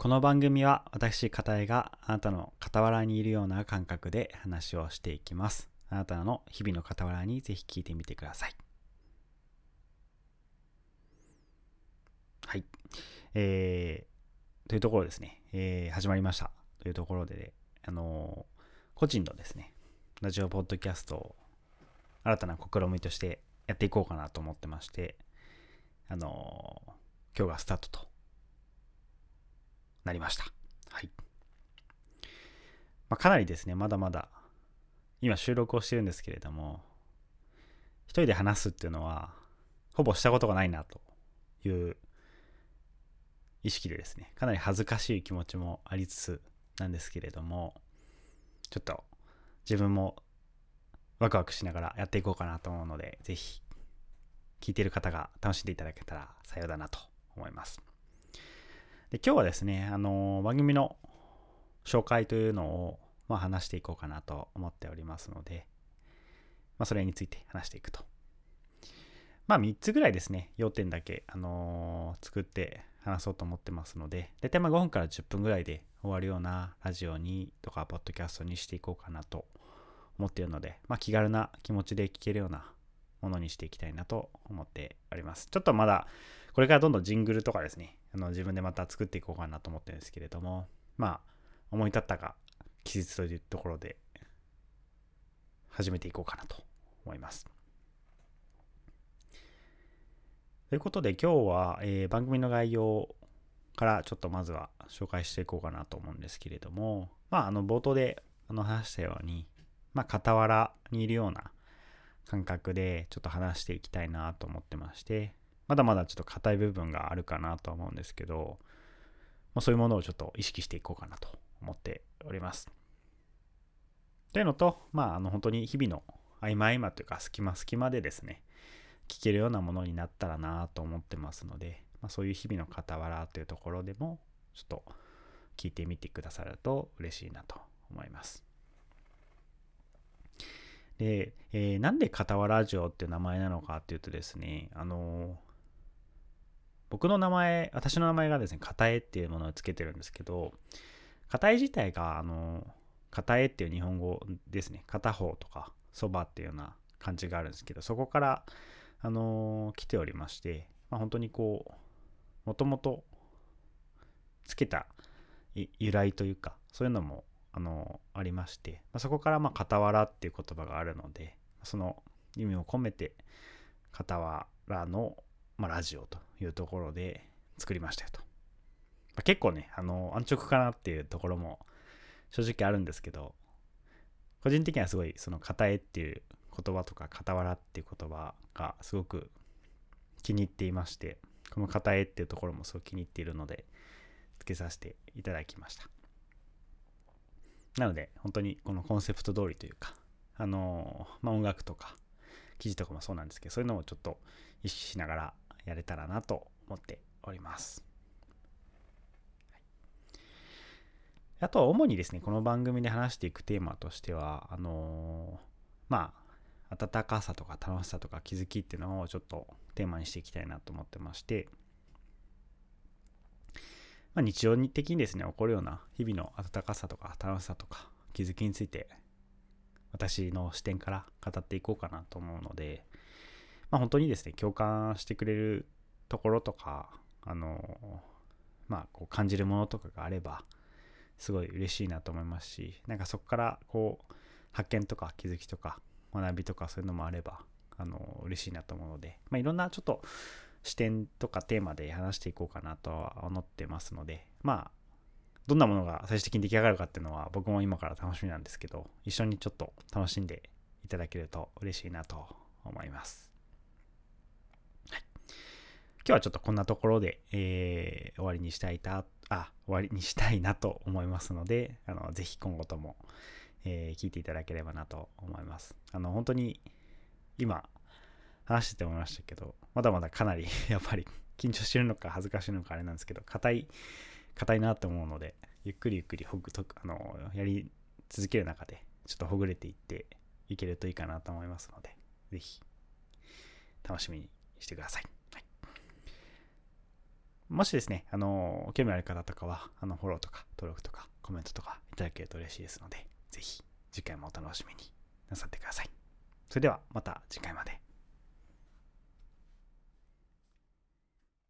この番組は私片江があなたの傍らにいるような感覚で話をしていきます。あなたの日々の傍らにぜひ聞いてみてください。はい。えー、というところですね、えー、始まりました。というところで、あのー、個人のですねラジオポッドキャストを新たな試みとしてやっていこうかなと思ってましてあのー、今日がスタートとなりました。はい。まあ、かなりですね、まだまだ、今収録をしてるんですけれども、一人で話すっていうのは、ほぼしたことがないなという意識でですね、かなり恥ずかしい気持ちもありつつなんですけれども、ちょっと自分もワクワクしながらやっていこうかなと思うので、ぜひ聞いてる方が楽しんでいただけたらさようだなと思います。で今日はですね、あの番組の紹介というのを、まあ、話していこうかなと思っておりますので、まあ、それについて話していくと。まあ3つぐらいですね、要点だけ、あのー、作って話そうと思ってますので、大体まあ5分から10分ぐらいで終わるようなラジオにとか、ポッドキャストにしていこうかなと思っているので、まあ、気軽な気持ちで聞けるようなものにしていきたいなと思っております。ちょっとまだこれからどんどんジングルとかですね、あの自分でまた作っていこうかなと思ってるんですけれども、まあ、思い立ったが期日というところで始めていこうかなと思います。ということで今日は、えー、番組の概要からちょっとまずは紹介していこうかなと思うんですけれども、まあ、あの冒頭であの話したように、まあ、傍らにいるような感覚でちょっと話していきたいなと思ってまして、まだまだちょっと硬い部分があるかなとは思うんですけど、まあ、そういうものをちょっと意識していこうかなと思っております。というのと、まあ、あの本当に日々の合間合間というか隙間隙間でですね、聞けるようなものになったらなと思ってますので、まあ、そういう日々の傍らというところでも、ちょっと聞いてみてくださると嬉しいなと思います。で、えー、なんで傍らラジオっていう名前なのかっていうとですね、あの僕の名前、私の名前がですね、片絵っていうものをつけてるんですけど、片絵自体が、あの、片絵っていう日本語ですね、片方とか、そばっていうような感じがあるんですけど、そこから、あの来ておりまして、まあ、本当にこう、もともとつけた由来というか、そういうのも、あのありまして、まあ、そこから、まあ、傍らっていう言葉があるので、その意味を込めて、傍らのまあ、ラジオというところで作りましたよと。まあ、結構ね、あの、安直かなっていうところも正直あるんですけど、個人的にはすごい、その、片絵っていう言葉とか、傍らっていう言葉がすごく気に入っていまして、この片絵っていうところもすごく気に入っているので、付けさせていただきました。なので、本当にこのコンセプト通りというか、あの、まあ、音楽とか、記事とかもそうなんですけど、そういうのをちょっと意識しながらやれたらなと思っております。あとは主にですね、この番組で話していくテーマとしては、あのー、まあ、温かさとか楽しさとか気づきっていうのをちょっとテーマにしていきたいなと思ってまして、まあ、日常的にですね、起こるような日々の温かさとか楽しさとか気づきについて、私の視点から語っていこうかなと思うので、まあ、本当にですね、共感してくれるところとか、あの、まあ、こう感じるものとかがあれば、すごい嬉しいなと思いますし、なんかそこからこう、発見とか気づきとか学びとかそういうのもあれば、あの、嬉しいなと思うので、まあ、いろんなちょっと視点とかテーマで話していこうかなとは思ってますので、まあ、どんなものが最終的に出来上がるかっていうのは僕も今から楽しみなんですけど、一緒にちょっと楽しんでいただけると嬉しいなと思います。今日はちょっとこんなところで、えー、終わりにしたいた、あ、終わりにしたいなと思いますので、あの、ぜひ今後とも、えー、聞いていただければなと思います。あの、本当に今、話してて思いましたけど、まだまだかなり やっぱり緊張してるのか恥ずかしいのかあれなんですけど、硬い、硬いなと思うので、ゆっくりゆっくりほぐと、あの、やり続ける中で、ちょっとほぐれていっていけるといいかなと思いますので、ぜひ、楽しみにしてください。もしですね、あの、興味ある方とかは、あの、フォローとか登録とかコメントとかいただけると嬉しいですので、ぜひ次回もお楽しみになさってください。それではまた次回まで。